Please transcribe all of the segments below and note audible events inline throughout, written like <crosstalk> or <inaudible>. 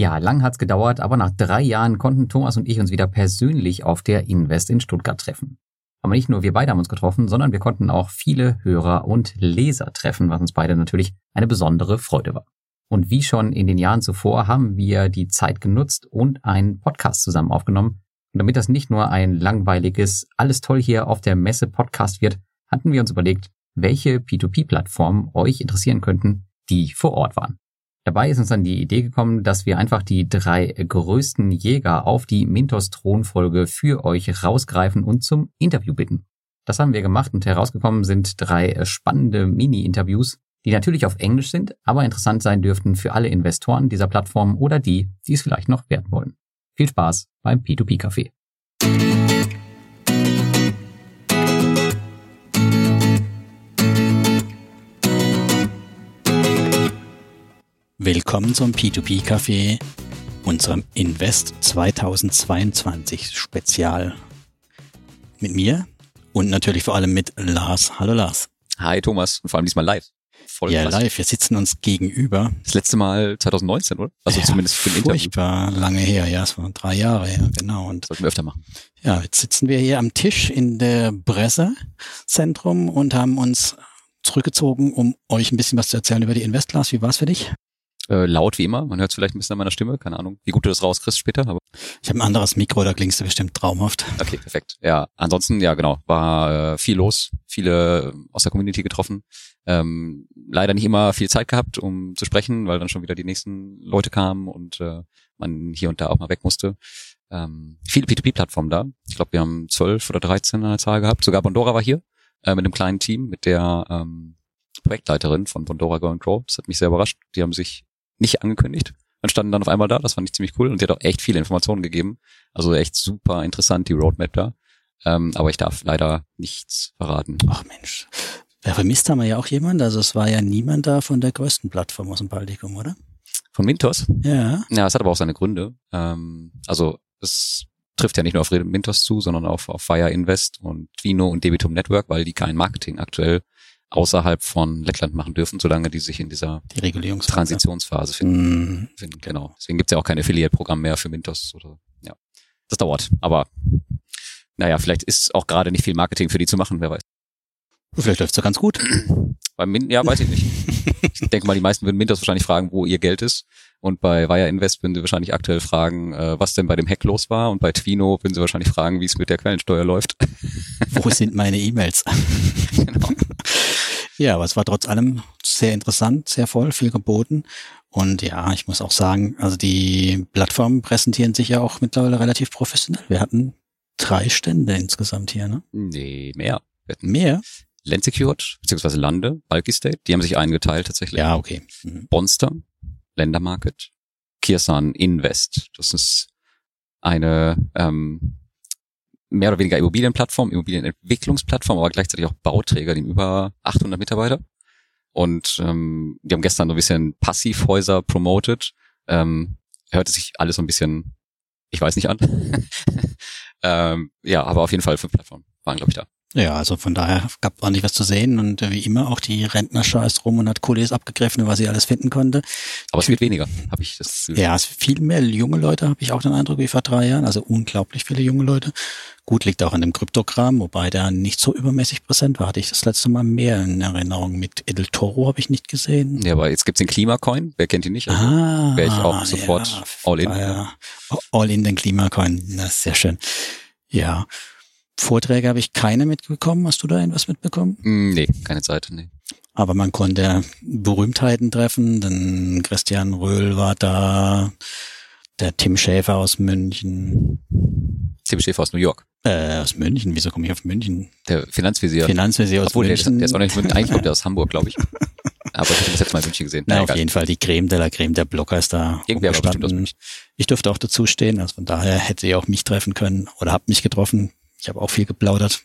Ja, lang hat's gedauert, aber nach drei Jahren konnten Thomas und ich uns wieder persönlich auf der Invest in Stuttgart treffen. Aber nicht nur wir beide haben uns getroffen, sondern wir konnten auch viele Hörer und Leser treffen, was uns beide natürlich eine besondere Freude war. Und wie schon in den Jahren zuvor haben wir die Zeit genutzt und einen Podcast zusammen aufgenommen. Und damit das nicht nur ein langweiliges, alles toll hier auf der Messe Podcast wird, hatten wir uns überlegt, welche P2P-Plattformen euch interessieren könnten, die vor Ort waren. Dabei ist uns dann die Idee gekommen, dass wir einfach die drei größten Jäger auf die Mintos Thronfolge für euch rausgreifen und zum Interview bitten. Das haben wir gemacht und herausgekommen sind drei spannende Mini-Interviews, die natürlich auf Englisch sind, aber interessant sein dürften für alle Investoren dieser Plattform oder die, die es vielleicht noch werden wollen. Viel Spaß beim P2P-Café. Willkommen zum P2P-Café, unserem Invest 2022 Spezial. Mit mir und natürlich vor allem mit Lars. Hallo Lars. Hi Thomas und vor allem diesmal live. Voll ja, krass. live. Wir sitzen uns gegenüber. Das letzte Mal 2019, oder? Also ja, zumindest für den Furchtbar Interview. lange her, ja, es waren drei Jahre her, genau. Und Sollten wir öfter machen. Ja, jetzt sitzen wir hier am Tisch in der Pressezentrum und haben uns zurückgezogen, um euch ein bisschen was zu erzählen über die Investclass. Wie war's für dich? Äh, laut wie immer. Man hört es vielleicht ein bisschen an meiner Stimme, keine Ahnung, wie gut du das rauskriegst später. Aber ich habe ein anderes Mikro, da klingst du bestimmt traumhaft. Okay, perfekt. Ja, ansonsten, ja genau, war äh, viel los, viele aus der Community getroffen. Ähm, leider nicht immer viel Zeit gehabt, um zu sprechen, weil dann schon wieder die nächsten Leute kamen und äh, man hier und da auch mal weg musste. Ähm, viele P2P-Plattformen da. Ich glaube, wir haben zwölf oder dreizehn an der Zahl gehabt. Sogar Bondora war hier äh, mit einem kleinen Team, mit der ähm, Projektleiterin von Bondora Go and Grow. Das hat mich sehr überrascht. Die haben sich nicht angekündigt und standen dann auf einmal da. Das fand ich ziemlich cool und die hat auch echt viele Informationen gegeben. Also echt super interessant, die Roadmap da. Ähm, aber ich darf leider nichts verraten. Ach Mensch. Ja, vermisst haben wir ja auch jemand. Also es war ja niemand da von der größten Plattform aus dem Baltikum, oder? Von Mintos? Ja. Ja, es hat aber auch seine Gründe. Ähm, also es trifft ja nicht nur auf Mintos zu, sondern auch auf Fire Invest und Twino und Debitum Network, weil die kein Marketing aktuell außerhalb von Lettland machen dürfen, solange die sich in dieser die Transitionsphase finden. Mm. finden. Genau. Deswegen gibt's ja auch kein Affiliate-Programm mehr für Mintos oder ja. Das dauert. Aber naja, vielleicht ist auch gerade nicht viel Marketing für die zu machen, wer weiß. Vielleicht läuft's ja ganz gut. <clears throat> Beim Min ja, weiß ich nicht. <laughs> ich denke mal, die meisten würden Mintos wahrscheinlich fragen, wo ihr Geld ist. Und bei Wire Invest würden sie wahrscheinlich aktuell fragen, äh, was denn bei dem Hack los war. Und bei Twino würden sie wahrscheinlich fragen, wie es mit der Quellensteuer läuft. wo sind meine E-Mails? <laughs> genau. <laughs> Ja, aber es war trotz allem sehr interessant, sehr voll, viel geboten. Und ja, ich muss auch sagen, also die Plattformen präsentieren sich ja auch mittlerweile relativ professionell. Wir hatten drei Stände insgesamt hier, ne? Nee, mehr. Mehr? Land Secured, beziehungsweise Lande, Bulky State, die haben sich eingeteilt tatsächlich. Ja, okay. Mhm. Bonster, Ländermarket, Kirsan Invest. Das ist eine ähm, mehr oder weniger Immobilienplattform, Immobilienentwicklungsplattform, aber gleichzeitig auch Bauträger, die haben über 800 Mitarbeiter. Und ähm, die haben gestern so ein bisschen Passivhäuser promoted. Ähm, hörte sich alles so ein bisschen, ich weiß nicht an. <laughs> ähm, ja, aber auf jeden Fall fünf Plattformen waren, glaube ich, da. Ja, also von daher gab ordentlich was zu sehen und äh, wie immer auch die Rentner scheißt rum und hat Kulis abgegriffen, was sie alles finden konnte. Aber es wird weniger, habe ich das. Ja, es viel mehr junge Leute, habe ich auch den Eindruck, wie vor drei Jahren. Also unglaublich viele junge Leute. Gut, liegt auch an dem Kryptogramm, wobei der nicht so übermäßig präsent war. Hatte ich das letzte Mal mehr in Erinnerung. Mit Edel Toro habe ich nicht gesehen. Ja, aber jetzt gibt's den Klimacoin. Wer kennt ihn nicht? Also ah, wäre ich auch sofort ja, all in. All in den Klimacoin. Das ist sehr schön. Ja. Vorträge habe ich keine mitbekommen. Hast du da irgendwas mitbekommen? Mm, nee, keine Zeit, nee. Aber man konnte Berühmtheiten treffen, denn Christian Röhl war da, der Tim Schäfer aus München. Tim Schäfer aus New York. Äh, aus München, wieso komme ich auf München? Der Finanzvisier. Finanzvisier aus Obwohl, München. Der, der ist auch nicht München, eigentlich kommt der aus Hamburg, glaube ich. <laughs> Aber ich habe das jetzt mal in München gesehen. Na, Na auf jeden Fall, die Creme de la Creme der Blocker ist da Irgendwer war bestimmt aus München. Ich durfte auch dazu stehen, also von daher hätte ihr auch mich treffen können oder habt mich getroffen. Ich habe auch viel geplaudert.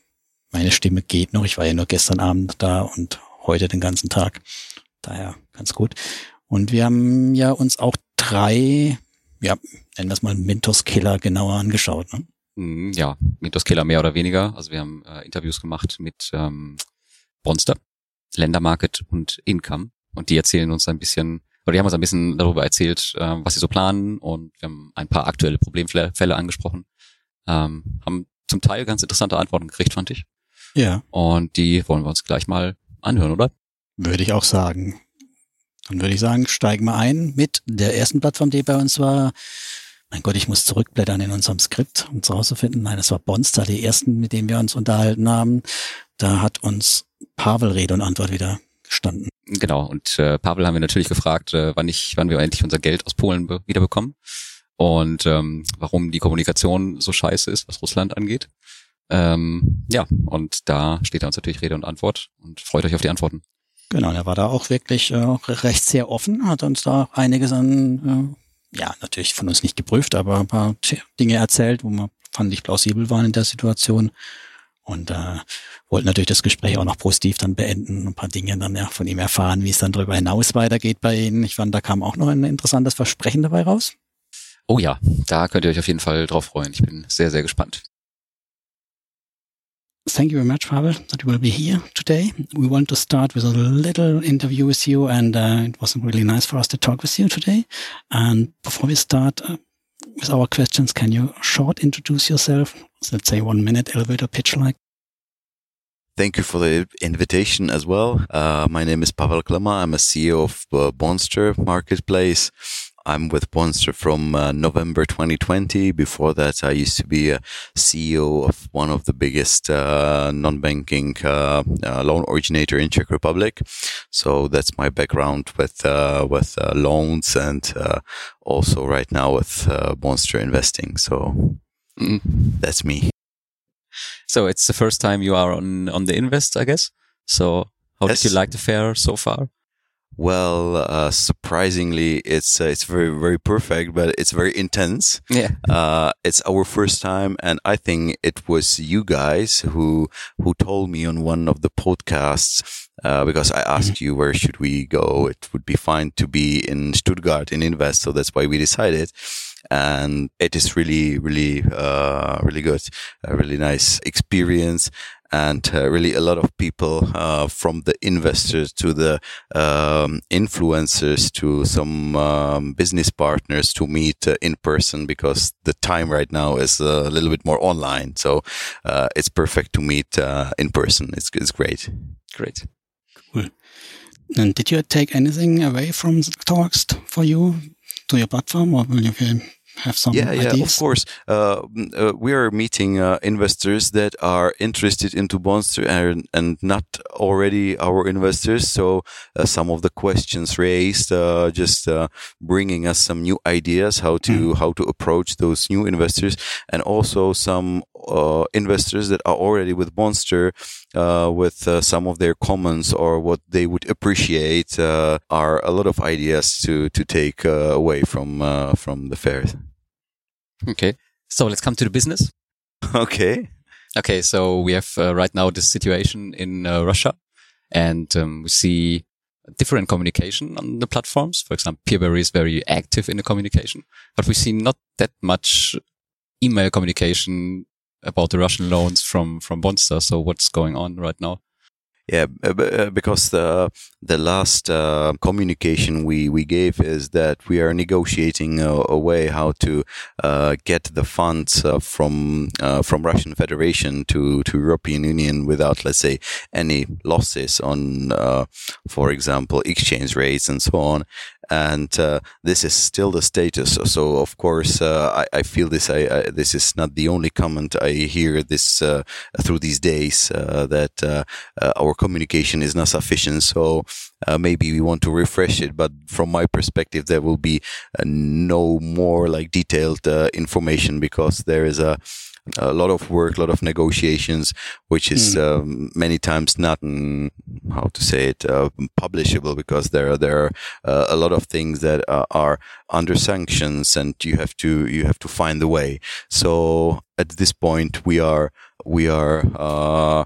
Meine Stimme geht noch. Ich war ja nur gestern Abend da und heute den ganzen Tag. Daher ganz gut. Und wir haben ja uns auch drei, ja, nennen wir es mal Mentos Killer genauer angeschaut. Ne? Mhm, ja, Mentos Killer mehr oder weniger. Also wir haben äh, Interviews gemacht mit ähm, Bronster, Ländermarket und Income. Und die erzählen uns ein bisschen, Aber die haben uns ein bisschen darüber erzählt, äh, was sie so planen und wir haben ein paar aktuelle Problemfälle angesprochen. Ähm, haben zum Teil ganz interessante Antworten gekriegt, fand ich. Ja. Und die wollen wir uns gleich mal anhören, oder? Würde ich auch sagen. Dann würde ich sagen, steigen wir ein mit der ersten Plattform, die bei uns war. Mein Gott, ich muss zurückblättern in unserem Skript, um es rauszufinden. Nein, das war Bonster, die ersten, mit denen wir uns unterhalten haben. Da hat uns Pavel Rede und Antwort wieder gestanden. Genau, und äh, Pavel haben wir natürlich gefragt, äh, wann, ich, wann wir endlich unser Geld aus Polen be wiederbekommen und ähm, warum die Kommunikation so scheiße ist, was Russland angeht. Ähm, ja, und da steht er uns natürlich Rede und Antwort und freut euch auf die Antworten. Genau, er war da auch wirklich äh, recht sehr offen, hat uns da einiges an, äh, ja, natürlich von uns nicht geprüft, aber ein paar Dinge erzählt, wo man fand ich plausibel waren in der Situation. Und äh, wollten natürlich das Gespräch auch noch positiv dann beenden, ein paar Dinge dann ja von ihm erfahren, wie es dann darüber hinaus weitergeht bei Ihnen. Ich fand, da kam auch noch ein interessantes Versprechen dabei raus. Oh ja, da könnt ihr euch auf jeden Fall drauf freuen. Ich bin sehr, sehr gespannt. Thank you very much, Pavel, that you will be here today. We want to start with a little interview with you, and uh, it was really nice for us to talk with you today. And before we start uh, with our questions, can you short introduce yourself? Let's say one minute elevator pitch like. Thank you for the invitation as well. Uh, my name is Pavel Klema. I'm a CEO of uh, Bonster Marketplace. I'm with Bondster from uh, November 2020. Before that, I used to be a CEO of one of the biggest uh, non-banking uh, uh loan originator in Czech Republic. So that's my background with uh, with uh, loans and also right now with Bondster investing. So mm. that's me. So it's the first time you are on on the invest, I guess. So how yes. did you like the fair so far? Well, uh, surprisingly, it's uh, it's very very perfect, but it's very intense. Yeah, uh, it's our first time, and I think it was you guys who who told me on one of the podcasts uh, because I asked mm-hmm. you where should we go. It would be fine to be in Stuttgart in Invest, so that's why we decided. And it is really, really, uh, really good. A really nice experience and uh, really a lot of people uh, from the investors to the um, influencers to some um, business partners to meet uh, in person because the time right now is a little bit more online. So uh, it's perfect to meet uh, in person. It's, it's great. Great. Cool. And did you take anything away from the talks for you to your platform or will you have some yeah, ideas? Yeah, of course. Uh, uh, we are meeting uh, investors that are interested into Bondster and, and not already our investors. So uh, some of the questions raised, uh, just uh, bringing us some new ideas how to mm. how to approach those new investors, and also some investors that are already with Bondster with some of their comments or what they would appreciate are a lot of ideas to to take away from from the fair. Okay. So let's come to the business. <laughs> Okay. Okay. So we have uh, right now this situation in uh, Russia and um, we see different communication on the platforms. For example, Peerberry is very active in the communication, but we see not that much email communication about the Russian loans from, from Bondster. So what's going on right now? Yeah, uh, because the the last uh, communication we, we gave is that we are negotiating a, a way how to uh, get the funds uh, from uh, from Russian Federation to to European Union without, let's say, any losses on, uh, for example, exchange rates and so on and uh, this is still the status. So, of course, uh, I, I, feel this. I, I, this is not the only comment I hear this uh, through these days uh, that uh, uh, our communication is not sufficient. So maybe we want to refresh it. But from my perspective, there will be no more like detailed information because there is a a lot of work, a lot of negotiations, which is mm. um, many times not mm, how to say it uh, publishable because there are there are uh, a lot of things that uh, are under sanctions, and you have to you have to find the way. So at this point, we are we are uh,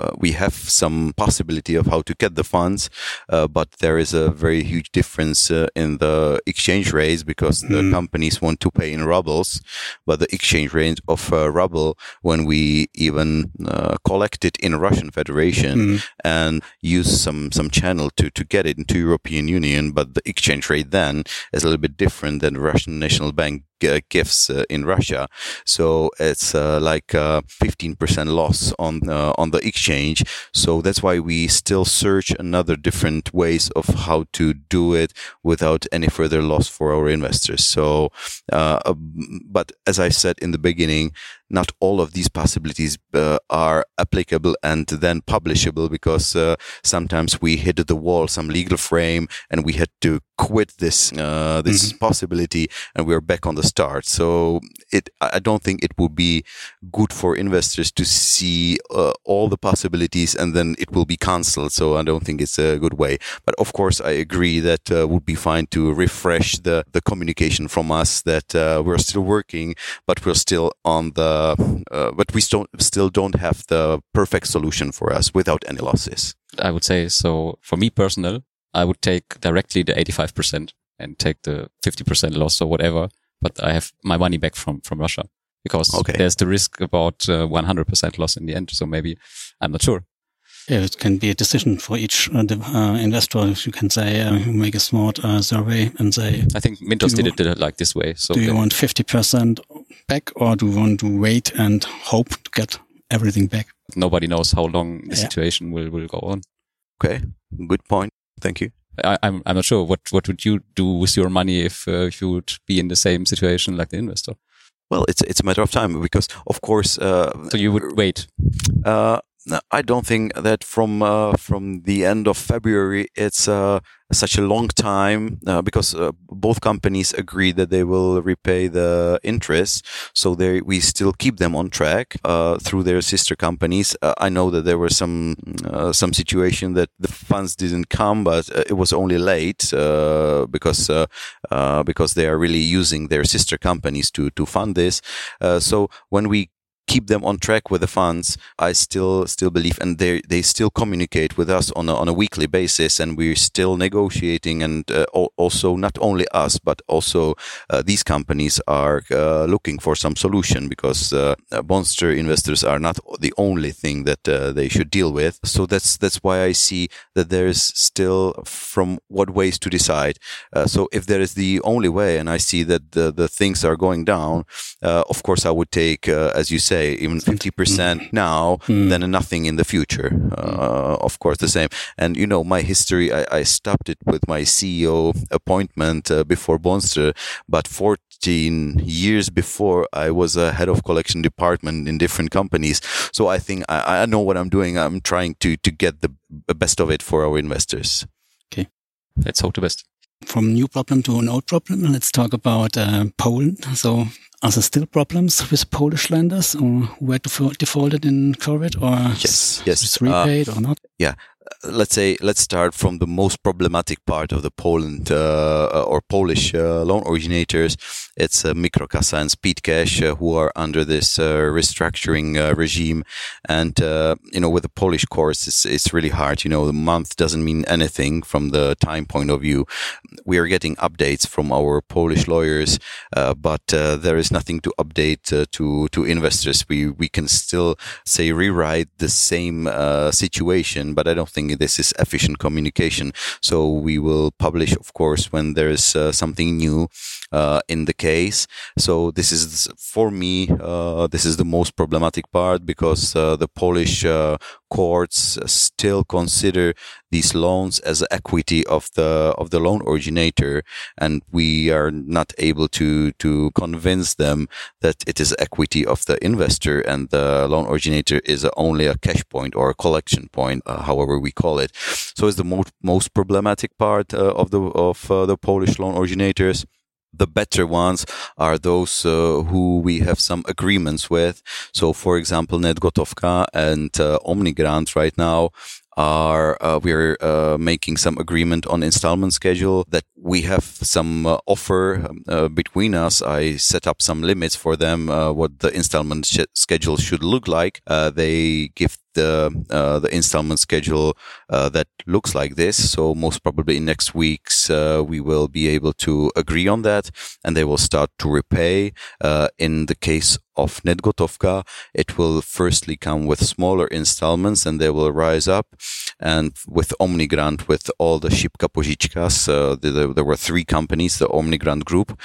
uh, we have some possibility of how to get the funds, uh, but there is a very huge difference uh, in the exchange rates because the Mm. companies want to pay in rubles, but the exchange rate of uh, ruble, when we even uh, collect it in Russian Federation Mm. and use some some channel to to get it into European Union, but the exchange rate then is a little bit different than the Russian National Bank uh, gives uh, in Russia. So it's uh, like uh, 15% loss on on the exchange. So that's why we still search another different ways of how to do it without any further loss for our investors. So, but as I said in the beginning, not all of these possibilities uh, are applicable and then publishable because uh, sometimes we hit the wall, some legal frame, and we had to quit this uh, this possibility, and we're back on the start. So it, I don't think it would be good for investors to see uh, all the possibilities and then it will be cancelled. So I don't think it's a good way. But of course, I agree that uh, would be fine to refresh the the communication from us that uh, we're still working, but we're still on the, uh, but we still still don't have the perfect solution for us without any losses. I would say so. For me personal, I would take directly the 85% and take the 50% loss or whatever. But I have my money back from, from Russia because Okay. there's the risk about uh, 100% loss in the end. So maybe I'm not sure. Yeah, it can be a decision for each uh, the, uh, investor. You can say, uh, you make a smart uh, survey and say, I think Mintos did it, did it like this way. So do you they- want 50% back or do you want to wait and hope to get everything back? nobody knows how long the Yeah. situation will, will go on. Okay, good point. Thank you. I, I'm, I'm not sure. What, what would you do with your money if, uh, if you would be in the same situation like the investor? Well, it's it's a matter of time because, of course, uh, So you would wait. Uh, no, I don't think that from uh, from the end of February it's uh, such a long time uh, because uh, both companies agreed that they will repay the interest, so they we still keep them on track uh, through their sister companies. Uh, I know that there were some some situation that the funds didn't come, but it was only late because because they are really using their sister companies to to fund this. So when we keep them on track with the funds. I still still believe, and they they still communicate with us on a, on a weekly basis, and we're still negotiating. And uh, also, not only us, but also uh, these companies are uh, looking for some solution because uh, uh, Bondster investors are not the only thing that uh, they should deal with. So that's that's why I see that there is still from what ways to decide. Uh, so if there is the only way, and I see that the the things are going down, of course I would take, as you say, even fifty percent now, Mm. then nothing in the future. Uh, of course, the same. And you know, my history, I, I stopped it with my CEO appointment uh, before Bondster, but 14 years before I was a head of collection department in different companies. So I think I, I know what I'm doing. I'm trying to, to get the best of it for our investors. Okay. Let's hope the best. From new problem to an old problem, let's talk about uh, Poland. So, are there still problems with Polish lenders or defo- defaulted in COVID or Yes, yes. it's Uh, repaid or not? Yeah. Let's say let's start from the most problematic part of the Poland uh, or Polish uh, loan originators. It's uh, Mikrokasa and Speedcash uh, who are under this uh, restructuring uh, regime, and uh, you know with the Polish courts, it's it's really hard. You know, the month doesn't mean anything from the time point of view. We are getting updates from our Polish lawyers, but there is nothing to update to to investors. We we can still say rewrite the same situation, but I don't think this is efficient communication. So we will publish, of course, when there is something new in the case. So this is for me, uh, this is the most problematic part because uh, the Polish uh, courts still consider these loans as equity of the of the loan originator, and we are not able to to convince them that it is equity of the investor and the loan originator is only a cash point or a collection point, uh, however we call it. So it's the most most problematic part uh, of the of uh, the Polish loan originators. The better ones are those uh, who we have some agreements with. So, for example, Netgotowka and uh, Omnigrant right now are uh, we're uh, making some agreement on installment schedule that we have some uh, offer um, uh, between us i set up some limits for them uh, what the installment sh- schedule should look like uh, they give the uh, the installment schedule uh, that looks like this. So most probably in next weeks uh, we will be able to agree on that, and they will start to repay. Uh, in the case of Netgotovka, it will firstly come with smaller installments and they will rise up. And with OmniGrant, with all the Shipka Požičkas, uh, there, there, were three companies, the OmniGrant group,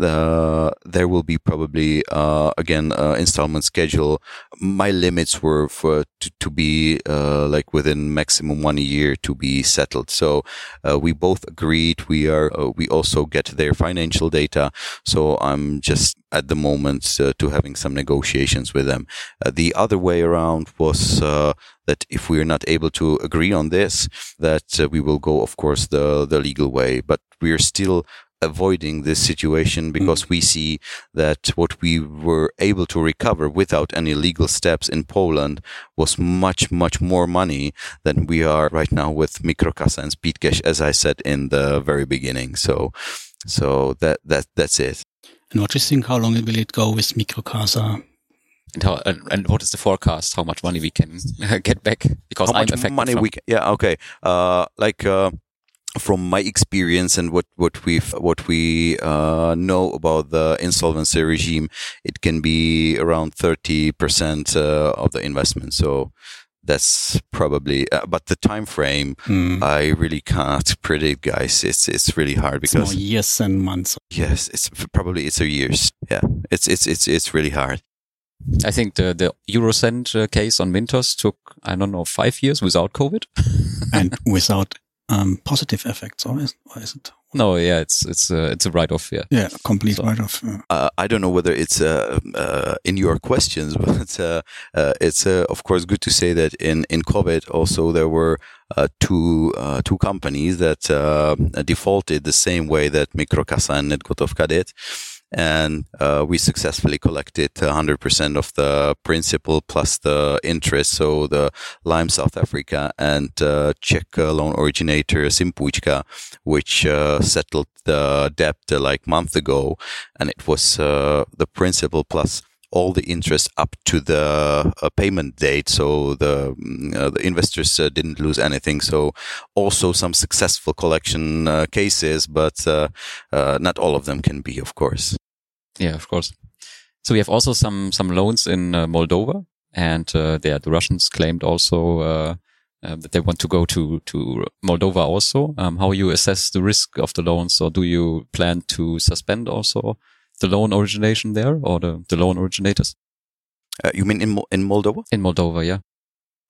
uh, there will be probably, again, installment schedule. My limits were for, to, to be, uh, like within maximum one year to be settled. So, uh, we both agreed. We are, we also get their financial data. So I'm just at the moment to having some negotiations with them. Uh, the other way around was uh, that if we are not able to agree on this, that uh, we will go, of course, the the legal way. But we are still avoiding this situation because mm. we see that what we were able to recover without any legal steps in Poland was much, much more money than we are right now with Mikrokasa and Speedcash, as I said in the very beginning. So, so that, that, that's it. And what do you think? How long will it go with Mikrokasa? And how and, and what is the forecast? How much money we can <laughs> get back? Because how I'm much money from. we can, yeah okay uh, like. Uh, from my experience and what what we what we uh, know about the insolvency regime, it can be around thirty percent uh, of the investment. So that's probably uh, but the time frame mm. i really can't predict guys. It's it's really hard because it's years and months. Yes it's probably it's a years. Yeah it's it's it's it's really hard. I think the the eurocent uh, case on mintos took i don't know five years without covid. And <laughs> without um, positive effects or is, or is it no, yeah, it's it's a it's a write off. Yeah, yeah, complete so, write off. Yeah. Uh, I don't know whether it's uh, uh, in your questions, <laughs> but uh, uh, it's uh, of course good to say that in in COVID also there were two two companies that defaulted the same way that Mikrokasa and Netgotovka did and uh, we successfully collected 100% of the principal plus the interest. So the Lime South Africa and uh, Czech uh, loan originator Simpuichka, which uh, settled the debt uh, like month ago, and it was uh, the principal plus all the interest up to the uh, payment date. So the mm, uh, the investors uh, didn't lose anything. So also some successful collection cases, but not all of them can be, of course. Yeah, of course. So we have also some some loans in uh, Moldova, and uh, there the Russians claimed also uh, uh, that they want to go to to Moldova also. Um, how you assess the risk of the loans, or do you plan to suspend also the loan origination there, or the the loan originators? Uh, you mean in in Moldova? In Moldova, yeah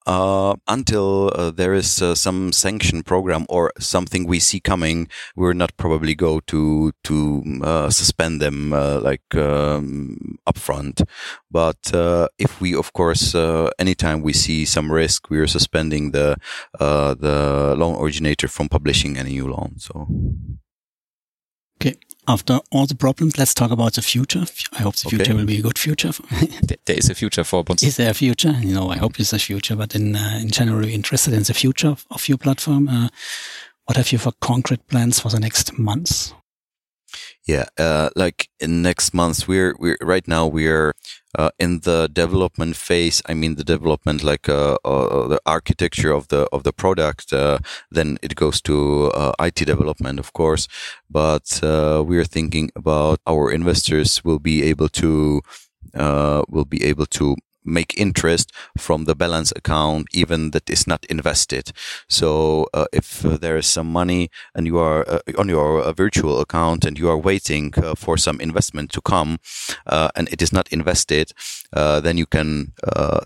uh, until uh, there is uh, some sanction program or something we see coming, we're not probably go to to uh, suspend them uh, like um, upfront. But if we, of course, anytime we see some risk, we are suspending the the loan originator from publishing any new loan. So. Okay after all the problems, let's talk about the future. I hope the future okay. will be a good future. <laughs> there is a future for Bonds. Is there a future? You know, I hope there's a future, but in, uh, in general, interested in the future of, of your platform. Uh, what have you for concrete plans for the next months? Yeah, uh, like in next month, we're we're right now we're uh, in the development phase. I mean, the development like uh, uh the architecture of the of the product. Uh, then it goes to uh, IT development, of course. But we are thinking about our investors will be able to will be able to make interest from the balance account, even that is not invested. So uh, if uh, there is some money and you are uh, on your uh, virtual account and you are waiting uh, for some investment to come uh, and it is not invested, then you can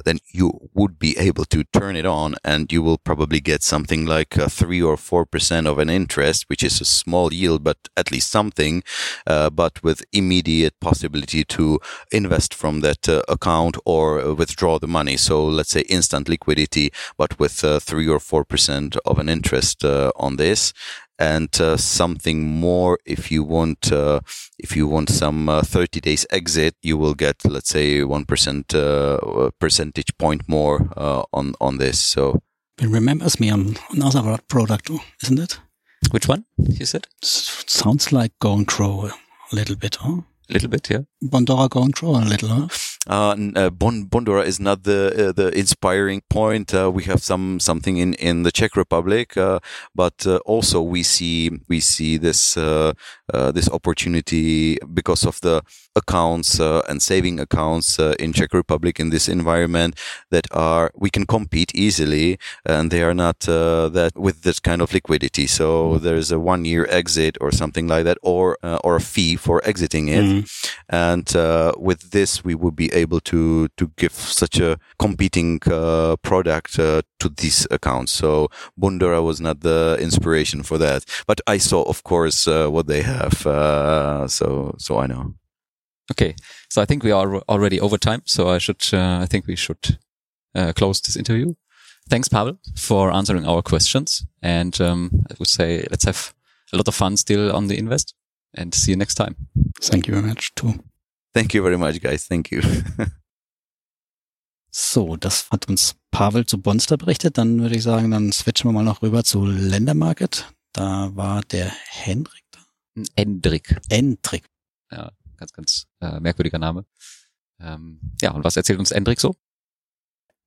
then you would be able to turn it on and you will probably get something like three or four percent of an interest, which is a small yield, but at least something, but with immediate possibility to invest from that account or withdraw the money. So let's say instant liquidity, but with uh, three or four percent of an interest uh, on this. And uh, something more if you want uh, if you want some uh, 30 days exit, you will get let's say one percent uh, percentage point more on on this. So it remembers me on another product, isn't it? Which one? You said sounds like going through a little bit, huh? A little bit, yeah. Bondora through a little, huh? uh, uh, bon- Bondora is not the uh, the inspiring point. Uh, we have some something in, in the Czech Republic, uh, but uh, also we see we see this this opportunity because of the accounts and saving accounts in Czech Republic in this environment that are we can compete easily and they are not that with this kind of liquidity. So there's a one year exit or something like that, or or a fee for exiting it, mm-hmm. And with this we would be able to to give such a competing uh, product uh, to these accounts. So Bondora was not the inspiration for that, but I saw, of course, uh, what they have. Uh, so so I know. Okay, so I think we are already over time. So I should uh, I think we should uh, close this interview. Thanks, Pavel, for answering our questions. And um, I would say let's have a lot of fun still on the invest and see you next time. Thank you very much too. Thank you very much, guys. Thank you. <laughs> so, das hat uns Pavel zu Bonster berichtet. Dann würde ich sagen, dann switchen wir mal noch rüber zu Ländermarket. Da war der Hendrik da. Endrik. Endrik. Ja, ganz, ganz äh, merkwürdiger Name. Ähm, ja, und was erzählt uns Endrik so?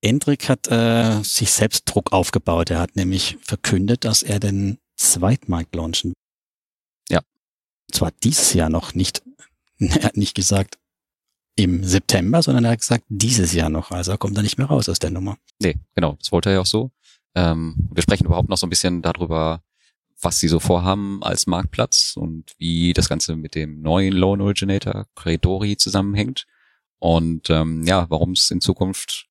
Endrik hat äh, sich selbst Druck aufgebaut. Er hat nämlich verkündet, dass er den Zweitmarkt launchen. Ja. Zwar dieses Jahr noch, nicht <laughs> er hat nicht gesagt im September, sondern er hat gesagt dieses Jahr noch. Also er kommt da nicht mehr raus aus der Nummer. Nee, genau. Das wollte er ja auch so. Ähm, wir sprechen überhaupt noch so ein bisschen darüber, was sie so vorhaben als Marktplatz und wie das Ganze mit dem neuen Loan Originator Credori zusammenhängt und ähm, ja, warum es in Zukunft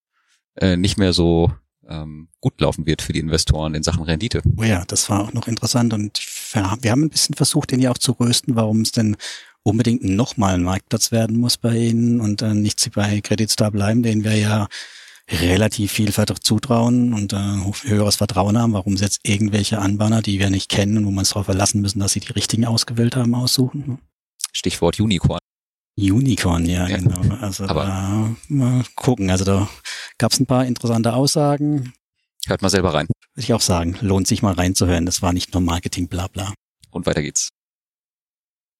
äh, nicht mehr so ähm, gut laufen wird für die Investoren in Sachen Rendite. Oh ja, das war auch noch interessant und wir haben ein bisschen versucht, den ja auch zu rösten, warum es denn unbedingt nochmal ein Marktplatz werden muss bei ihnen und äh, nicht bei Credit Star bleiben, denen wir ja relativ viel zutrauen und äh, höheres Vertrauen haben, warum sie jetzt irgendwelche Anbahner, die wir nicht kennen und wo wir uns darauf verlassen müssen, dass sie die richtigen ausgewählt haben, aussuchen. Stichwort Unicorn. Unicorn, ja, ja. genau. Also Aber da, mal gucken. Also da gab es ein paar interessante Aussagen. Hört mal selber rein. Würde ich auch sagen, lohnt sich mal reinzuhören. Das war nicht nur Marketing, bla bla. Und weiter geht's.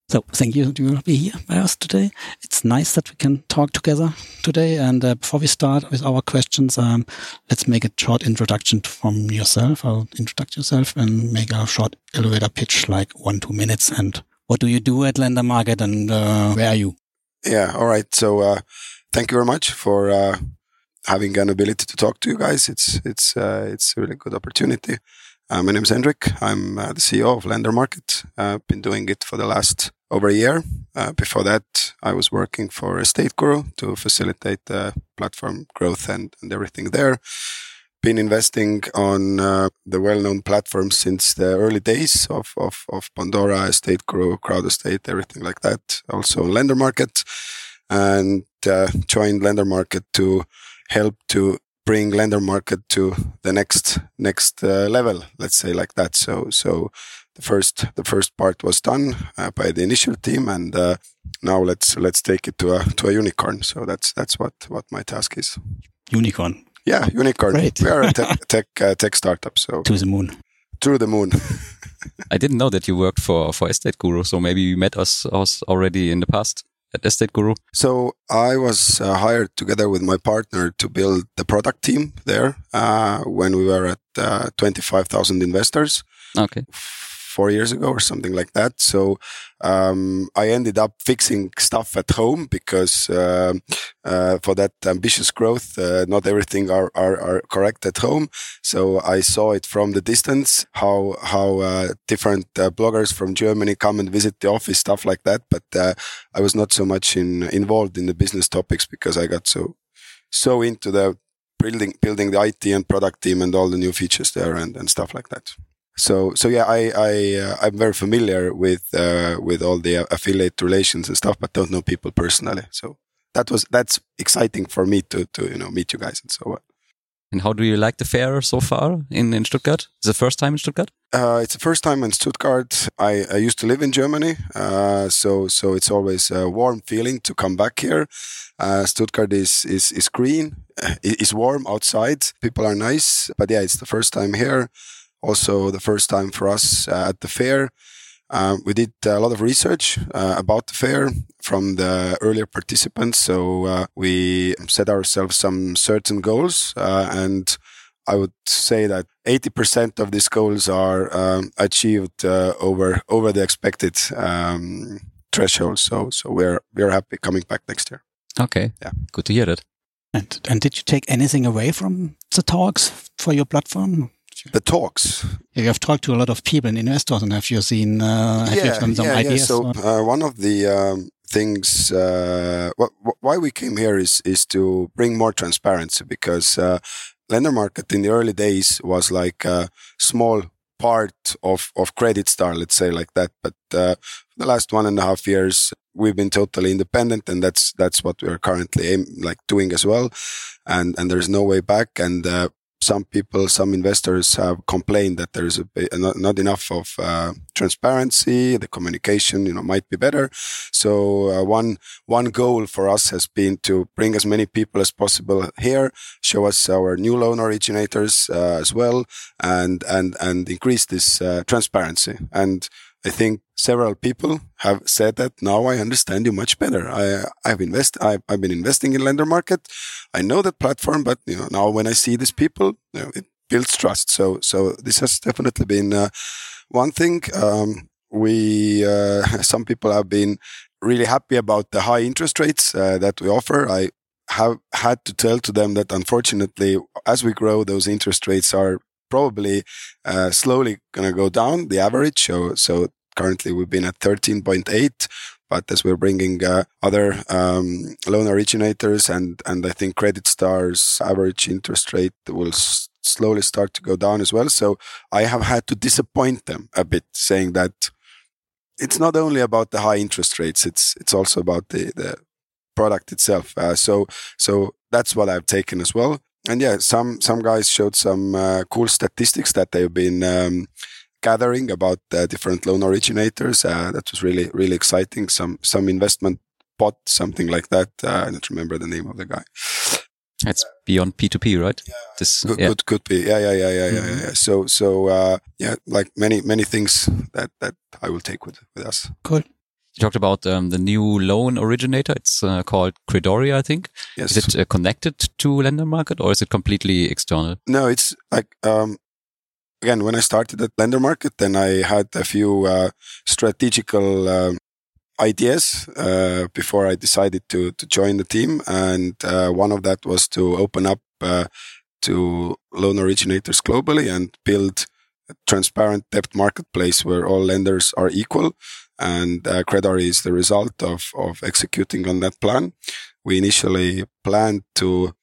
So thank you to be here by us today. It's nice that we can talk together today. And uh, before we start with our questions, um, let's make a short introduction from yourself. I'll introduce yourself and make a short elevator pitch, like one, two minutes. And what do you do at Lendermarket and uh, where are you? Yeah. All right. So, uh, thank you very much for uh, having an ability to talk to you guys. It's, it's, uh, it's a really good opportunity. Uh, my name is Hendrik. I'm the CEO of Lendermarket. I've been doing it for the last over a year. Uh, before that, I was working for Estate Guru to facilitate the platform growth and, and everything there. Been investing on uh, the well-known platforms since the early days of, of, of Bondora, Estate Guru, Crowd Estate, everything like that. Also Lendermarket and uh, joined Lendermarket to help to bring Lendermarket to the next next uh, level. Let's say like that. So so the first the first part was done uh, by the initial team, and uh, now let's let's take it to a to a unicorn. So that's that's what what my task is. Unicorn. Yeah, unicorn. Great. We are a tech <laughs> tech, uh, tech startup. So to the moon. To the moon. <laughs> I didn't know that you worked for for Estate Guru, so maybe you met us, us already in the past at Estate Guru. So I was uh, hired together with my partner to build the product team there uh, when we were at uh, 25,000 investors. Okay four years ago or something like that. So um, I ended up fixing stuff at home because uh, uh, for that ambitious growth, uh, not everything are, are, are correct at home. So I saw it from the distance how how uh, different uh, bloggers from Germany come and visit the office, stuff like that. But uh, I was not so much in, involved in the business topics because I got so so into the building building the IT and product team and all the new features there and, and stuff like that. So so yeah, I I uh, I'm very familiar with uh, with all the affiliate relations and stuff, but don't know people personally. So that was that's exciting for me to to you know meet you guys and so on. And how do you like the fair so far in, in Stuttgart? Is the first time in Stuttgart? Uh, it's the first time in Stuttgart. I, I used to live in Germany, uh, so so it's always a warm feeling to come back here. Uh, Stuttgart is is is green, is warm outside. People are nice, but yeah, it's the first time here also the first time for us uh, at the fair. Um, we did a lot of research uh, about the fair from the earlier participants. So uh, we set ourselves some certain goals, uh, and I would say that 80% of these goals are um, achieved uh, over over the expected um, threshold. So so we're we're happy coming back next year. Okay. Yeah. Good to hear that. And and did you take anything away from the talks for your platform? The talks. Yeah, You have talked to a lot of people and investors, and have you seen? Uh, have you some, some ideas? So uh, one of the um, things uh, wh- why we came here is is to bring more transparency because uh, lender market in the early days was like a small part of of credit star let's say like that but uh, the last one and a half years we've been totally independent and that's that's what we're currently aim, like doing as well and and there's no way back and uh, some people, some investors have complained that there's a, not, not enough of uh, transparency. The communication, you know, might be better. So uh, one one goal for us has been to bring as many people as possible here, show us our new loan originators uh, as well, and and and increase this uh, transparency. And I think several people have said that now I understand you much better. I, I've invest, I've, I've been investing in lender market. I know that platform, but you know, now when I see these people, you know, it builds trust. So, so this has definitely been uh, one thing. Um, we, uh, <laughs> some people have been really happy about the high interest rates uh, that we offer. I have had to tell to them that unfortunately, as we grow, those interest rates are probably uh, slowly going to go down the average. So, so currently we've been at 13.8. But as we're bringing uh, other um, loan originators and, and I think Credit Star's average interest rate will s- slowly start to go down as well. So I have had to disappoint them a bit saying that it's not only about the high interest rates. It's, it's also about the, the product itself. Uh, so, so that's what I've taken as well and yeah, some some guys showed some uh, cool statistics that they've been um, gathering about uh, different loan originators. Uh, that was really really exciting. Some some investment pot, something like that. Uh, I don't remember the name of the guy. It's beyond P2P, right? Yeah, this could, yeah. could could be. Yeah, yeah, yeah, yeah, mm-hmm. yeah, yeah. So so uh, yeah, like many many things that that I will take with with us. Cool. You talked about um, the new loan originator. It's uh, called Credori, I think. Yes. Is it uh, connected to Lendermarket or is it completely external? No, it's like um, again when I started at Lendermarket, then I had a few uh, strategical um, ideas uh, before I decided to to join the team, and uh, one of that was to open up uh, to loan originators globally and build a transparent debt marketplace where all lenders are equal and uh, Credori is the result of, of executing on that plan. We initially planned to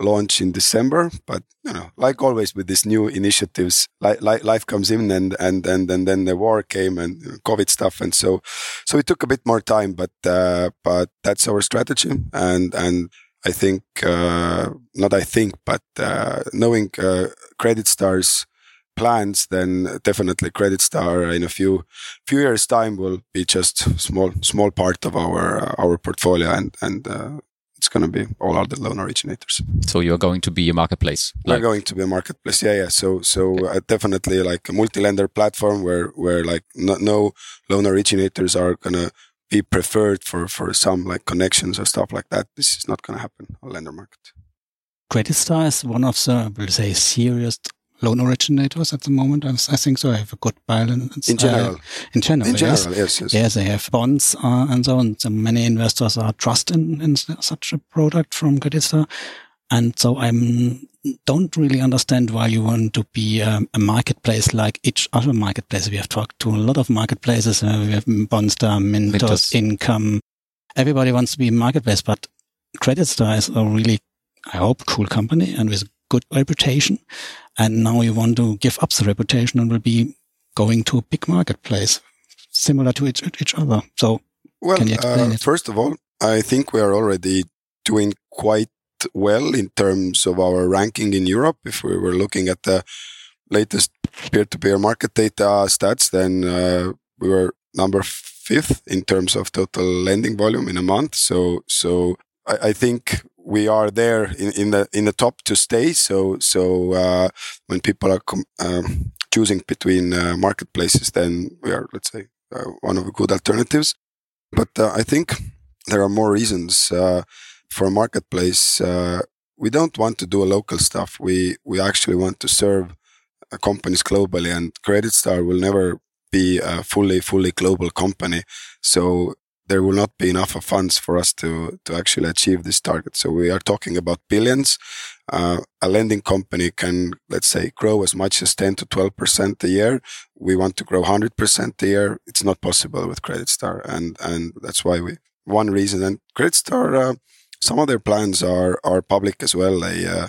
launch in December, but you know, like always with these new initiatives, li- li- life comes in and, and, and, and then the war came and COVID stuff. And so, so it took a bit more time, but, uh, but that's our strategy. And, and I think, uh, not I think, but, uh, knowing, uh, Credit Star's plans, then definitely Credit Star in a few few years time will be just small small part of our uh, our portfolio, and and uh, it's going to be all other loan originators. So you're going to be a marketplace. We're going to be a marketplace. Yeah, yeah. So so okay. uh, definitely like a multi-lender platform where where like no, no loan originators are going to be preferred for for some like connections or stuff like that. This is not going to happen on lender market. Credit Star is one of the, we'll say, serious loan originators at the moment. I think so. I have a good balance. In general. Uh, in general. In general, yes. yes. yes. Yes, they have bonds uh, and so on. So many investors are trusting in such a product from Creditstar. And so I'm don't really understand why you want to be um, a marketplace like each other marketplace. We have talked to a lot of marketplaces. Uh, we have Bondster, Mintos, Mintos. Income. Everybody wants to be a marketplace, but Creditstar is a really, I hope, cool company and with good reputation. And now you want to give up the reputation and will be going to a big marketplace similar to each, each other. So well, can you explain uh, it? First of all, I think we are already doing quite well in terms of our ranking in Europe. If we were looking at the latest peer-to-peer market data stats, then uh, we were number fifth in terms of total lending volume in a month. So, so I, I think we are there in, in, the in the top to stay. So, so uh, when people are com- um, choosing between uh, marketplaces, then we are, let's say, uh, one of the good alternatives. But uh, I think there are more reasons uh, for a marketplace. Uh, we don't want to do a local stuff. We we actually want to serve companies globally, and CreditStar will never be a fully fully global company. So there will not be enough of funds for us to to actually achieve this target. So we are talking about billions. Uh, a lending company can, let's say, grow as much as 10 to 12 percent a year. We want to grow 100 percent a year. It's not possible with CreditStar, and and that's why we one reason. And CreditStar, uh, some of their plans are are public as well. They uh,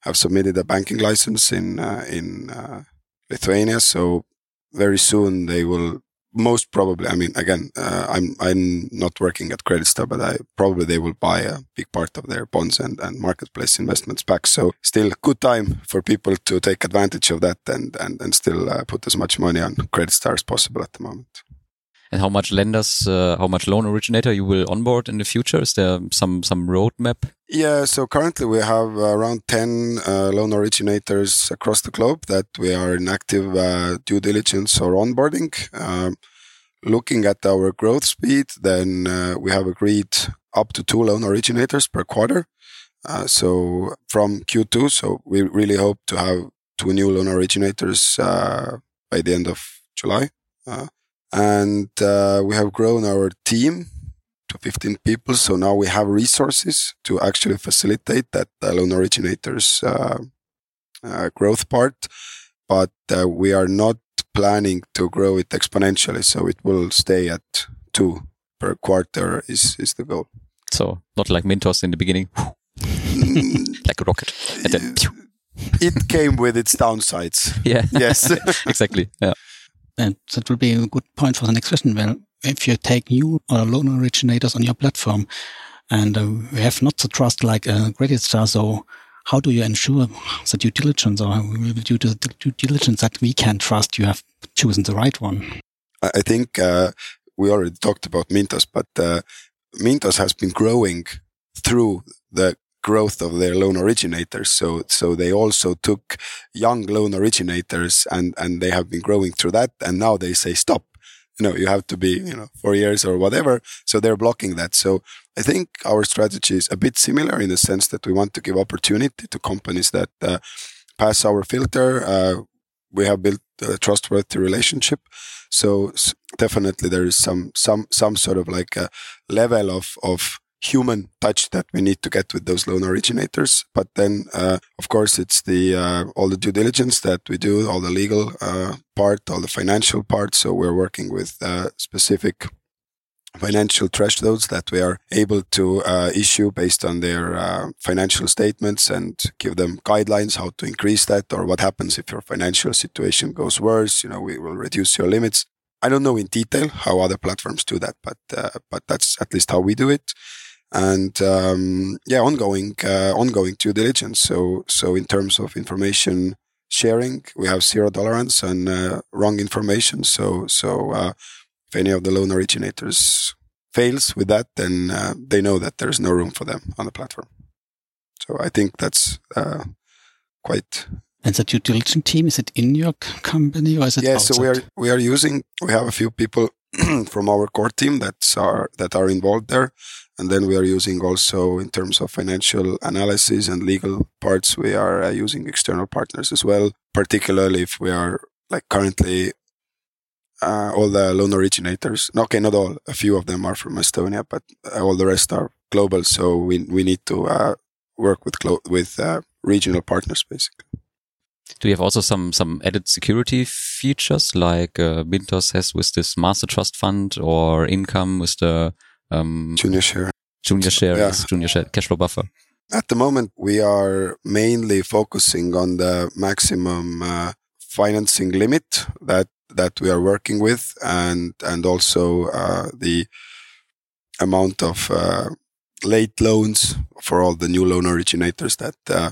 have submitted a banking license in uh, in uh, Lithuania, so very soon they will most probably, I mean, again, uh, I'm I'm not working at CreditStar, but I probably they will buy a big part of their bonds and, and marketplace investments back. So still good time for people to take advantage of that and and and still uh, put as much money on CreditStar as possible at the moment. And how much lenders, uh, how much loan originator you will onboard in the future? Is there some some roadmap? Yeah, so currently we have around 10 uh, loan originators across the globe that we are in active uh, due diligence or onboarding. Um, looking at our growth speed, then uh, we have agreed up to two loan originators per quarter. Uh, so from Q2, so we really hope to have two new loan originators uh, by the end of July. Uh, and uh, we have grown our team to 15 people. So now we have resources to actually facilitate that uh, loan originators uh, uh, growth part. But uh, we are not planning to grow it exponentially. So it will stay at two per quarter is, is the goal. So not like Mintos in the beginning, <laughs> like a rocket. And then, it came with its downsides. yeah. Yes. <laughs> exactly. Yeah. And that will be a good point for the next question. Well, if you take new or loan originators on your platform and uh, we have not the trust like a CreditStar, so how do you ensure the due diligence or due to the due diligence that we can trust you have chosen the right one? I think uh, we already talked about Mintos, but uh, Mintos has been growing through the growth of their loan originators. So, so they also took young loan originators and, and they have been growing through that. And now they say, stop, you know, you have to be, you know, four years or whatever. So they're blocking that. So I think our strategy is a bit similar in the sense that we want to give opportunity to companies that uh, pass our filter. Uh, we have built a trustworthy relationship. So definitely there is some, some, some sort of like a level of, of human touch that we need to get with those loan originators. But then, uh, of course, it's the uh, all the due diligence that we do, all the legal uh, part, all the financial part. So we're working with uh, specific financial thresholds that we are able to uh, issue based on their uh, financial statements and give them guidelines how to increase that or what happens if your financial situation goes worse. You know, we will reduce your limits. I don't know in detail how other platforms do that, but but that's at least how we do it and um, yeah, ongoing uh, ongoing due diligence. So so in terms of information sharing, we have zero tolerance on uh, wrong information. So so uh, if any of the loan originators fails with that, then uh, they know that there's no room for them on the platform. So I think that's uh, quite. And the due diligence team is it in your company or is it? Yeah, outside? so we are we are using we have a few people <clears throat> from our core team that's are that are involved there and then we are using also in terms of financial analysis and legal parts, we are uh, using external partners as well, particularly if we are like currently uh, all the loan originators. Okay, not all. A few of them are from Estonia, but uh, all the rest are global. So we we need to uh, work with with uh, regional partners basically. Do you have also some some added security features like uh, Mintos has with this master trust fund or income with the um, junior share. Junior share, Yeah. yes, junior share, cash flow buffer. At the moment, we are mainly focusing on the maximum uh, financing limit that that we are working with, and and also uh, the amount of uh, late loans for all the new loan originators that uh,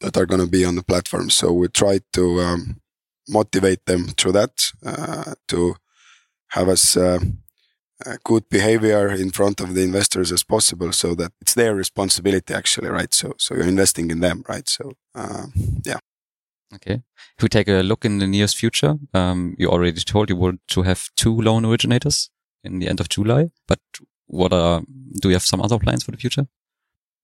that are going to be on the platform. So we try to um, motivate them through that uh, to have uh, uh, good behavior in front of the investors as possible so that it's their responsibility actually right so so you're investing in them right so uh, yeah Okay. If we take a look in the nearest future, um, you already told you want to have two loan originators in the end of July, but what are, do you have some other plans for the future?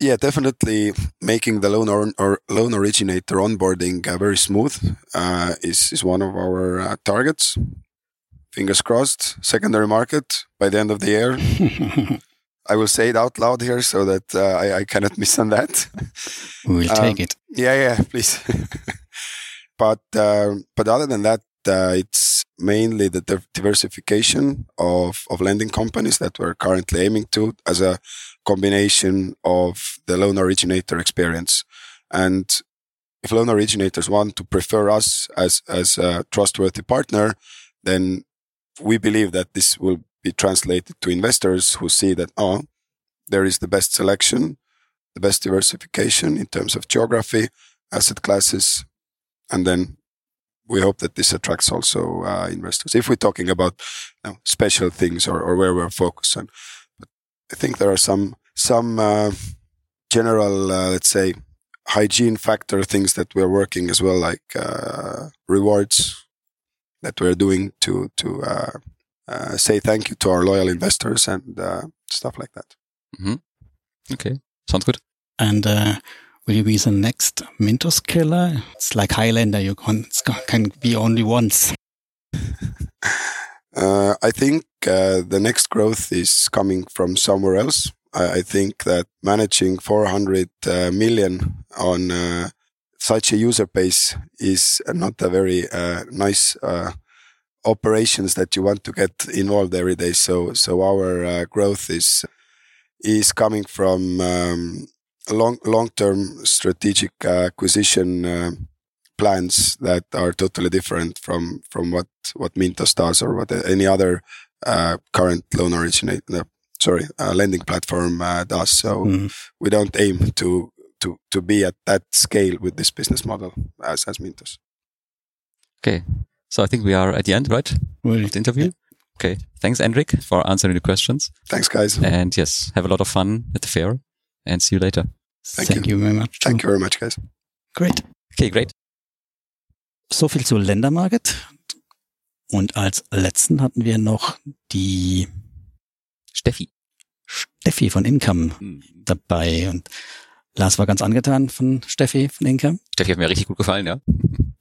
Yeah, definitely making the loan or, or loan originator onboarding uh, very smooth uh, is is one of our uh, targets. Fingers crossed. Secondary market by the end of the year. <laughs> I will say it out loud here so that uh, I, I, cannot <laughs> miss on that. We'll um, take it. Yeah, yeah, please. <laughs> but uh, but other than that, uh, it's mainly the diversification of of lending companies that we're currently aiming to as a combination of the loan originator experience. And if loan originators want to prefer us as as a trustworthy partner, then we believe that this will be translated to investors who see that, oh, there is the best selection, the best diversification in terms of geography, asset classes, and then we hope that this attracts also uh, investors. If we're talking about you know, special things or, or where we're focused on, I think there are some some uh, general, uh, let's say, hygiene factor things that we're working as well, like uh, rewards that we're doing to to uh, uh, say thank you to our loyal investors and uh, stuff like that. Mm-hmm. Okay, sounds good. And uh, will you be the next Mintos killer? It's like Highlander; you can can be only once. <laughs> Uh, I think uh, the next growth is coming from somewhere else. I, I think that managing 400 uh, million on such a user base is not a very nice operations that you want to get involved every day. So so our uh, growth is is coming from um, long long term strategic acquisition uh, plans that are totally different from from what what Mintos does or what any other uh, current loan originator sorry lending platform uh, does. So mm. we don't aim to to to be at that scale with this business model as as Mintos. Okay, so I think we are at the end, right? Of the interview. Okay. Thanks, Endrik, for answering the questions. Thanks, guys. And yes, have a lot of fun at the fair and see you later. Thank, Thank you. you. very much. Thank you very much, guys. Great. Okay, great. So viel zu Ländermarket. Und als letzten hatten wir noch die Steffi. Steffi von Income hm. dabei. Und Lars war ganz angetan von Steffi von Income. Steffi hat mir richtig gut gefallen, ja.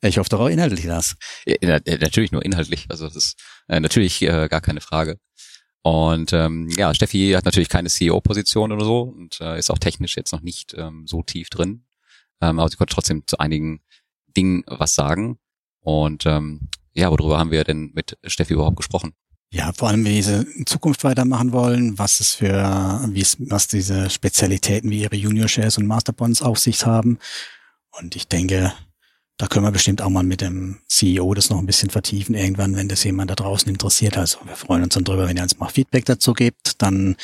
Ich hoffe doch auch inhaltlich, Lars. Ja, natürlich nur inhaltlich. Also das ist äh, natürlich äh, gar keine Frage. Und ähm, ja, Steffi hat natürlich keine CEO-Position oder so und äh, ist auch technisch jetzt noch nicht ähm, so tief drin. Ähm, aber sie konnte trotzdem zu einigen Dingen was sagen. Und ähm, ja, worüber haben wir denn mit Steffi überhaupt gesprochen? Ja, vor allem, wie sie in Zukunft weitermachen wollen, was es für, wie es, was diese Spezialitäten wie ihre Junior Shares und Master Bonds auf sich haben. Und ich denke, da können wir bestimmt auch mal mit dem CEO das noch ein bisschen vertiefen irgendwann, wenn das jemand da draußen interessiert. Also wir freuen uns dann drüber, wenn ihr uns mal Feedback dazu gebt, dann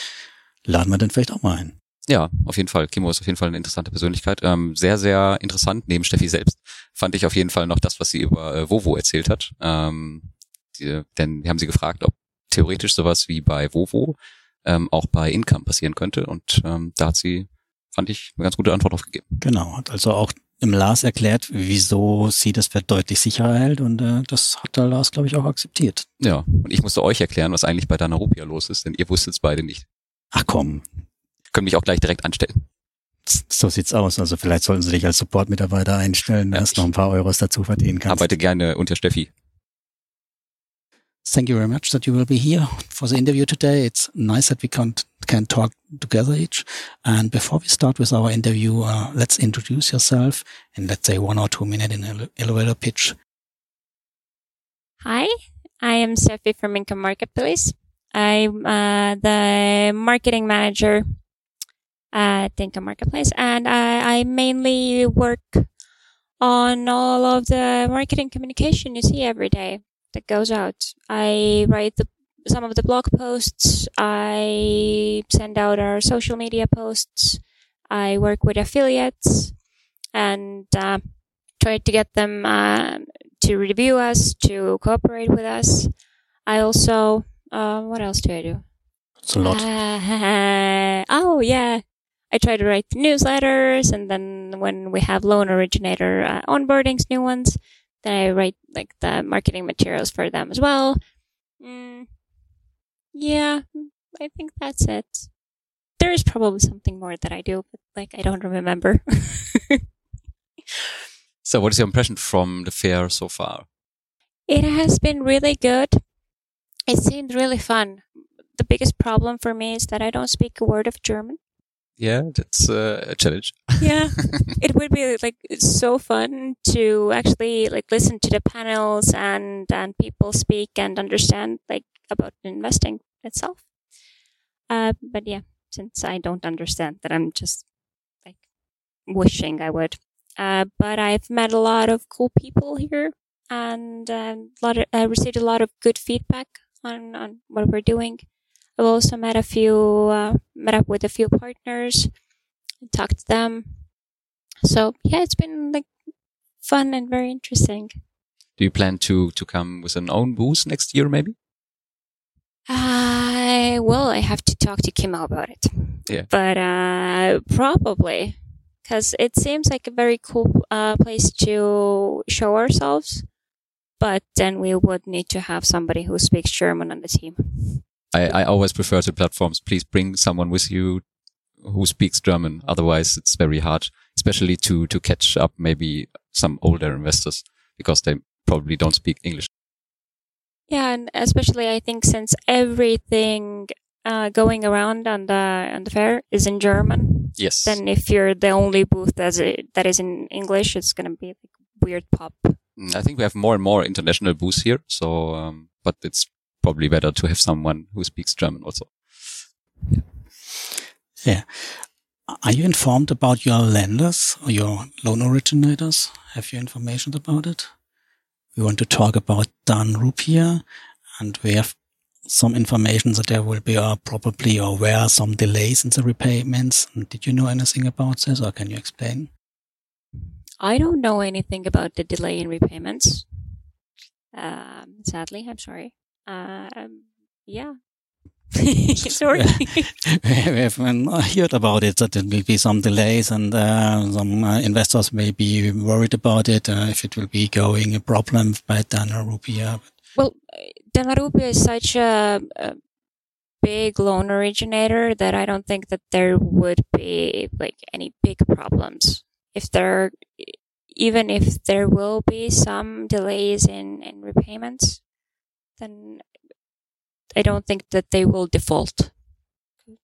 laden wir den vielleicht auch mal ein. Ja, auf jeden Fall. Kimo ist auf jeden Fall eine interessante Persönlichkeit. Ähm, sehr, sehr interessant. Neben Steffi selbst fand ich auf jeden Fall noch das, was sie über äh, Vovo erzählt hat. Ähm, die, denn wir haben sie gefragt, ob theoretisch sowas wie bei Vovo ähm, auch bei Income passieren könnte. Und ähm, da hat sie, fand ich, eine ganz gute Antwort drauf gegeben. Genau, hat also auch im Lars erklärt, wieso sie das Wert deutlich sicherer hält und äh, das hat der Lars, glaube ich, auch akzeptiert. Ja, und ich musste euch erklären, was eigentlich bei Danarupia los ist, denn ihr wusstet es beide nicht. Ach komm. Können mich auch gleich direkt anstellen. So sieht's aus. Also vielleicht sollten sie dich als Support-Mitarbeiter einstellen, dass ja, noch ein paar Euros dazu verdienen kannst. Arbeite gerne unter Steffi. Thank you very much that you will be here for the interview today. It's nice that we can, can talk together each. And before we start with our interview, uh, let's introduce yourself in let's say one or two minute in an elevator pitch. Hi, I am Sophie from Income Marketplace. I'm uh, the marketing manager at Income Marketplace, and I, I mainly work on all of the marketing communication you see every day that goes out. I write the, some of the blog posts. I send out our social media posts. I work with affiliates and uh, try to get them uh, to review us, to cooperate with us. I also, uh, what else do I do? It's a lot. Uh, <laughs> oh yeah, I try to write the newsletters, and then when we have loan originator uh, onboardings, new ones, then I write like the marketing materials for them as well. Mm, yeah, I think that's it. There is probably something more that I do, but like I don't remember. <laughs> So what is your impression from the fair so far? It has been really good. It seemed really fun. The biggest problem for me is that I don't speak a word of German. Yeah, that's uh, a challenge. <laughs> Yeah, it would be like so fun to actually like listen to the panels and and people speak and understand like about investing itself. Uh, but yeah, since I don't understand that, I'm just like wishing I would. Uh, but I've met a lot of cool people here, and um, a lot of, I received a lot of good feedback on on what we're doing. I've also met a few, uh, met up with a few partners, and talked to them. So yeah, it's been like fun and very interesting. Do you plan to to come with an own booth next year, maybe? I well, I have to talk to Kimo about it. Yeah. But uh, probably because it seems like a very cool uh, place to show ourselves. But then we would need to have somebody who speaks German on the team. I, I always prefer to platforms. Please bring someone with you who speaks German. Otherwise, it's very hard, especially to to catch up maybe some older investors because they probably don't speak English. Yeah, and especially I think since everything uh, going around on the on the fair is in German, Yes. then if you're the only booth that's that is in English, it's gonna be like weird pop. Mm, I think we have more and more international booths here. So, um, but it's probably better to have someone who speaks German also. Yeah. Are you informed about your lenders or your loan originators? Have you information about it? We want to talk about Dan Rupiah and we have some information that there will be uh, probably or were some delays in the repayments. And did you know anything about this or can you explain? I don't know anything about the delay in repayments. Um, sadly, I'm sorry. Um, yeah. <laughs> <laughs> sorry. we have uh, heard about it that there will be some delays and uh, some uh, investors may be worried about it uh, if it will be going a problem by Dan Rupiah. well, Dana Rupiah is such a, a big loan originator that I don't think that there would be like any big problems. If there, even if there will be some delays in, in repayments, then I don't think that they will default.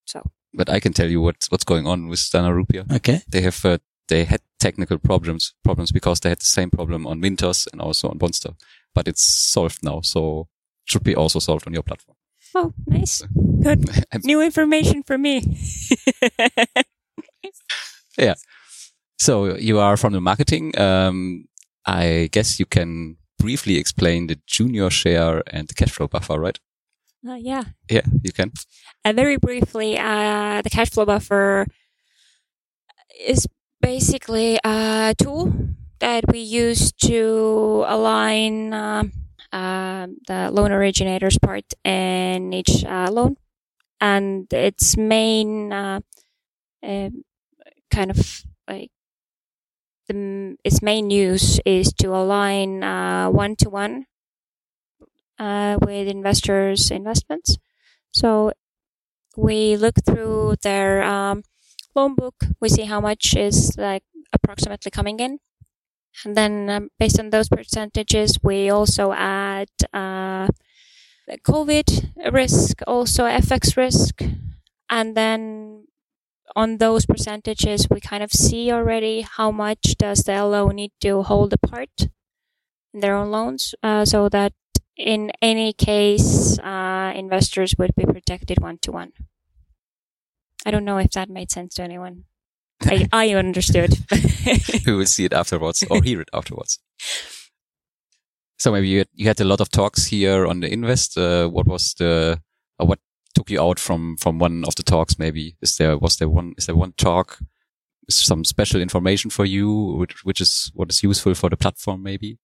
So But I can tell you what's what's going on with Dana Rupiah. Okay. They have uh, they had technical problems problems because they had the same problem on Mintos and also on Bondster, but it's solved now. So it should be also solved on your platform. Oh, nice. <laughs> Good. New information for me. <laughs> Yeah. So you are from the marketing. Um, I guess you can briefly explain the junior share and the cash flow buffer, right? uh, yeah. Yeah, you can. Uh, very briefly, uh, the cash flow buffer is basically a tool that we use to align uh, uh, the loan originator's part in each uh, loan. And its main uh, um, kind of like the, its main use is to align one to one with investors' investments. So we look through their um, loan book. We see how much is like approximately coming in, and then um, based on those percentages, we also add uh, COVID risk, also FX risk, and then on those percentages, we kind of see already how much does the LO need to hold apart in their own loans, uh, so that in any case, uh, investors would be protected one to one. I don't know if that made sense to anyone. I, <laughs> I understood. <laughs> we will see it afterwards or hear it afterwards. So maybe you had, you had a lot of talks here on the invest. Uh, what was the what took you out from from one of the talks? Maybe is there was there one is there one talk some special information for you, which which is what is useful for the platform? Maybe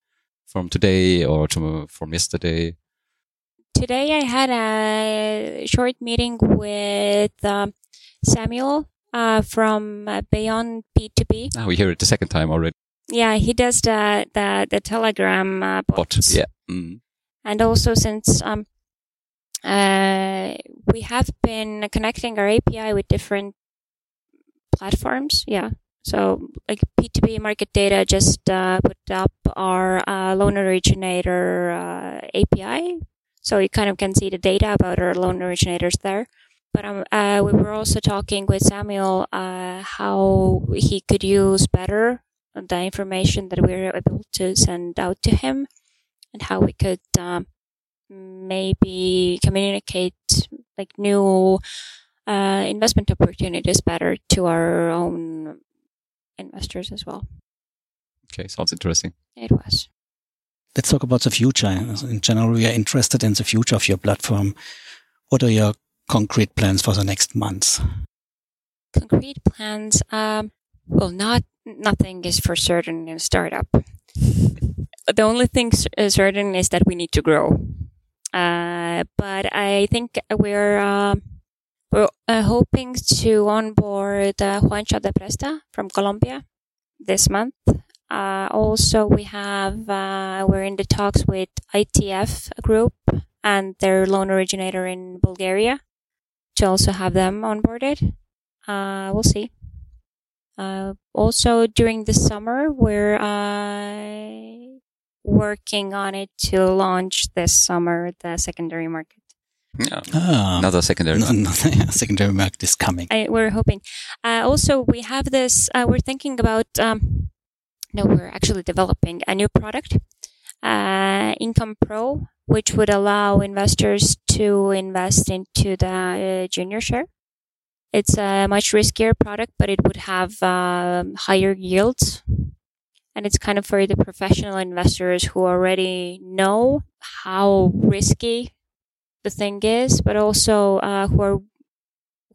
from today or to, from yesterday. Today I had a short meeting with um, Samuel uh, from uh, Beyond P2P. Now we hear it the second time already. Yeah, he does the the, the Telegram uh, Bot. bots. Yeah. Mm. and also since um, we have been connecting our API with different platforms. Yeah. So like P2P market data just uh, put up our uh, loan originator uh, API. So you kind of can see the data about our loan originators there. But um, uh, we were also talking with Samuel uh, how he could use better the information that we were able to send out to him and how we could um, maybe communicate like new uh, investment opportunities better to our own investors as well. Okay, sounds interesting. It was. Let's talk about the future. In general, we are interested in the future of your platform. What are your concrete plans for the next months? Concrete plans. Um, well, not nothing is for certain in a startup. The only thing uh, certain is that we need to grow. Uh, but I think we're uh, we're uh, hoping to onboard uh, Juancho Te Presta from Colombia this month. Uh, also, we have uh, we're in the talks with ITF Group and their loan originator in Bulgaria to also have them onboarded. Uh, we'll see. Uh, also, during the summer, we're uh, working on it to launch this summer the secondary market. Yeah. Ah, Another secondary. no, <laughs> no, secondary market is coming. I, we're hoping. Uh, also, we have this. Uh, we're thinking about. Um, no, we're actually developing a new product, uh, Income Pro, which would allow investors to invest into the uh, junior share. It's a much riskier product, but it would have um, higher yields. And it's kind of for the professional investors who already know how risky the thing is, but also uh, who are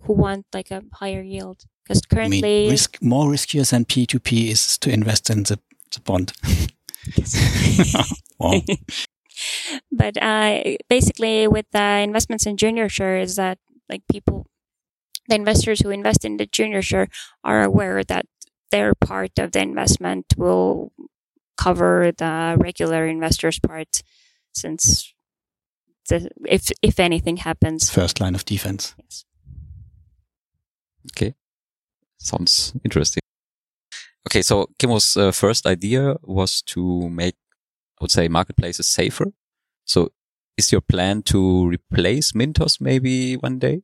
who want like a higher yield. Because I currently, mean, risk, more riskier than P2P is to invest in the, the bond. <laughs> wow. <laughs> but uh, basically, with the investments in junior shares, that like people, the investors who invest in the junior share are aware that their part of the investment will cover the regular investors' part, since the, if if anything happens, First line of defense. yes. Okay. Sounds interesting. Okay, so Kimo's uh, first idea was to make, I would say, marketplaces safer. So is your plan to replace Mintos maybe one day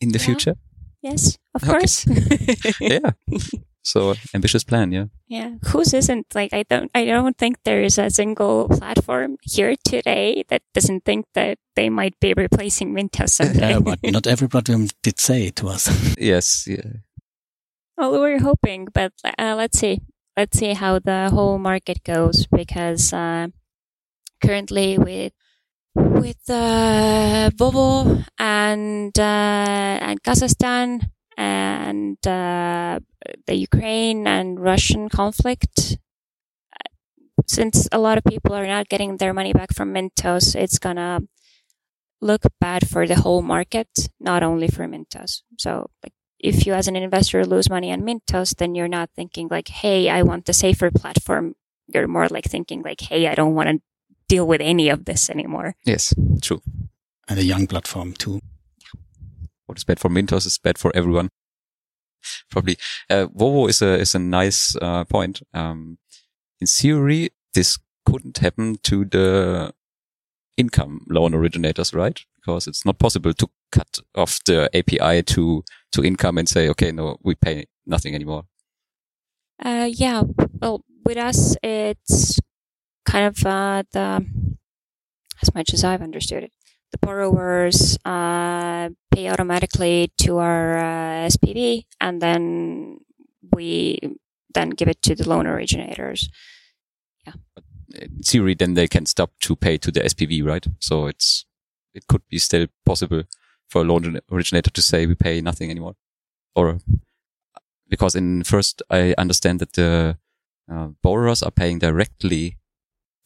in the Yeah. future? yes, of Okay. course. <laughs> yeah. <laughs> So ambitious plan, yeah. Yeah, whose isn't like I don't I don't think there is a single platform here today that doesn't think that they might be replacing Mintos <laughs> someday. Yeah, but not every platform did say it to us. <laughs> Yes, yeah. well, we're hoping, but uh, let's see. Let's see how the whole market goes because uh, currently with with uh, Wowwo and uh, and Kazakhstan and uh, the Ukraine and Russian conflict, uh, since a lot of people are not getting their money back from Mintos, it's gonna look bad for the whole market, not only for Mintos. So, like, if you as an investor lose money on Mintos, then you're not thinking like, "Hey, I want the safer platform." You're more like thinking like, "Hey, I don't want to deal with any of this anymore." Yes, true. and a young platform too. What is bad for Mintos is bad for everyone. Probably. Uh, Wowwo is a, is a nice, uh, point. Um, in theory, this couldn't happen to the income loan originators, right? Because it's not possible to cut off the API to, to income and say, okay, no, we pay nothing anymore. Uh, yeah. Well, with us, it's kind of uh, the as much as I've understood it, the borrowers uh, pay automatically to our uh, SPV, and then we then give it to the loan originators. Yeah. In theory, then they can stop to pay to the SPV, right? So it's, it could be still possible for a loan originator to say we pay nothing anymore. Or because in first I understand that the uh, borrowers are paying directly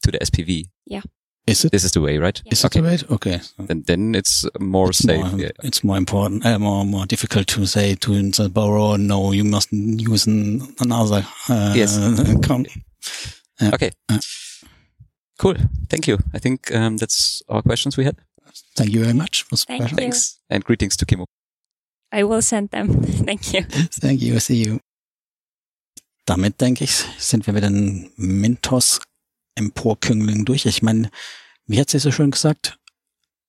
to the SPV. Yeah. Is it? This is the way, right? Is okay. it the way? Okay. Then, then it's more It's safe. more, yeah. it's more important, uh, more more difficult to say to the borrower, no, you must use an, another. Uh, Yes. com- Okay. Uh. Cool. Thank you. I think um, that's all questions we had. Thank you very much. It was Thank you. Thanks. And greetings to Kimo. I will send them. <laughs> Thank you. Thank you. See you. Damit denke ich, sind wir mit den Mintos Emporkünglingen durch. Ich meine, wie hat sie so schön gesagt?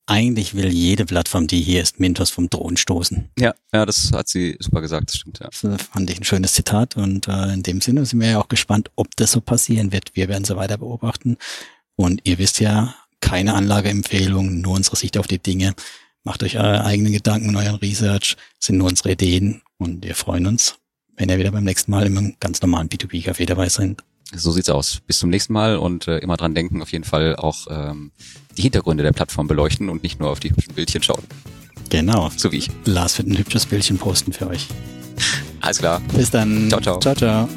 Eigentlich will jede Plattform, die hier ist, Mintos vom Thron stoßen. Ja, ja, das hat sie super gesagt. Das stimmt, ja. Das fand ich ein schönes Zitat und äh, in dem Sinne sind wir ja auch gespannt, ob das so passieren wird. Wir werden so weiter beobachten und ihr wisst ja, keine Anlageempfehlung, nur unsere Sicht auf die Dinge. Macht euch eure eigenen Gedanken und euren Research, sind nur unsere Ideen und wir freuen uns, wenn ihr wieder beim nächsten Mal im ganz normalen B2B-Café dabei seid. So sieht's aus. Bis zum nächsten Mal und äh, immer dran denken, auf jeden Fall auch ähm, die Hintergründe der Plattform beleuchten und nicht nur auf die hübschen Bildchen schauen. Genau. So wie ich. Lars wird ein hübsches Bildchen posten für euch. Alles klar. Bis dann. Ciao, ciao. Ciao, ciao.